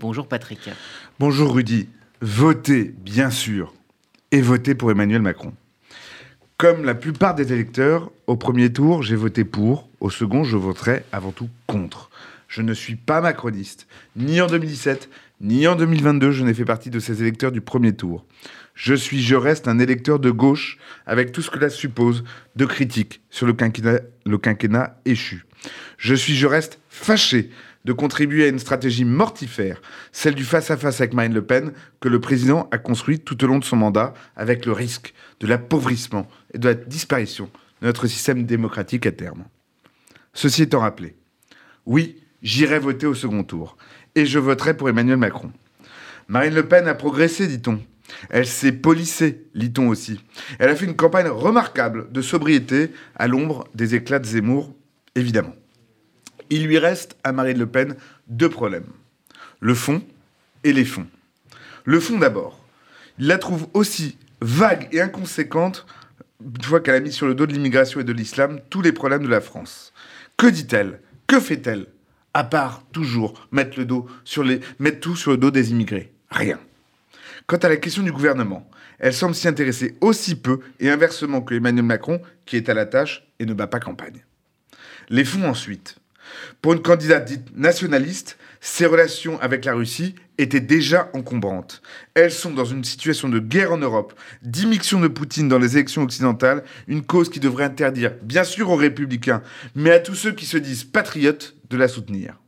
Bonjour Patrick. Bonjour Rudy. Votez, bien sûr, et votez pour Emmanuel Macron. Comme la plupart des électeurs, au premier tour, j'ai voté pour, au second, je voterai avant tout contre. Je ne suis pas macroniste, ni en 2017, ni en 2022, je n'ai fait partie de ces électeurs du premier tour. Je suis, je reste un électeur de gauche, avec tout ce que cela suppose de critiques sur le quinquennat, le quinquennat échu. Je suis, je reste fâché de contribuer à une stratégie mortifère, celle du face-à-face avec Marine Le Pen, que le président a construite tout au long de son mandat, avec le risque de l'appauvrissement et de la disparition de notre système démocratique à terme. Ceci étant rappelé, oui, j'irai voter au second tour, et je voterai pour Emmanuel Macron. Marine Le Pen a progressé, dit-on. Elle s'est polissée, lit-on aussi. Elle a fait une campagne remarquable de sobriété à l'ombre des éclats de Zemmour, évidemment. Il lui reste à Marine Le Pen deux problèmes. Le fond et les fonds. Le fond d'abord. Il la trouve aussi vague et inconséquente une fois qu'elle a mis sur le dos de l'immigration et de l'islam tous les problèmes de la France. Que dit-elle? Que fait-elle? À part toujours mettre, le dos sur les, mettre tout sur le dos des immigrés. Rien. Quant à la question du gouvernement, elle semble s'y intéresser aussi peu et inversement que Emmanuel Macron, qui est à la tâche et ne bat pas campagne. Les fonds ensuite. Pour une candidate dite nationaliste, ses relations avec la Russie étaient déjà encombrantes. Elles sont dans une situation de guerre en Europe, d'immixtion de Poutine dans les élections occidentales, une cause qui devrait interdire, bien sûr aux républicains, mais à tous ceux qui se disent patriotes, de la soutenir.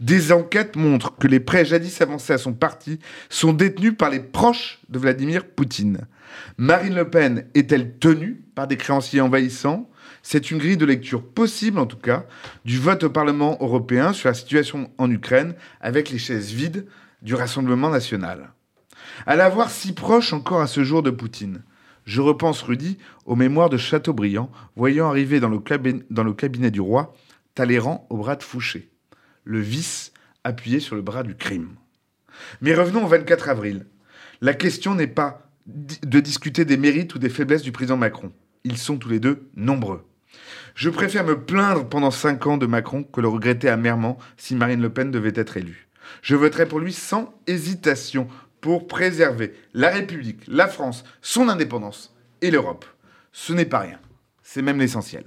Des enquêtes montrent que les prêts jadis avancés à son parti sont détenus par les proches de Vladimir Poutine. Marine Le Pen est-elle tenue par des créanciers envahissants? C'est une grille de lecture possible, en tout cas, du vote au Parlement européen sur la situation en Ukraine avec les chaises vides du Rassemblement national. À la voir si proche encore à ce jour de Poutine, je repense, Rudy, aux mémoires de Chateaubriand, voyant arriver dans le, cabinet, dans le cabinet du roi Talleyrand au bras de Fouché le vice appuyé sur le bras du crime. Mais revenons au 24 avril. La question n'est pas de discuter des mérites ou des faiblesses du président Macron. Ils sont tous les deux nombreux. Je préfère me plaindre pendant cinq ans de Macron que le regretter amèrement si Marine Le Pen devait être élue. Je voterai pour lui sans hésitation pour préserver la République, la France, son indépendance et l'Europe. Ce n'est pas rien, c'est même l'essentiel.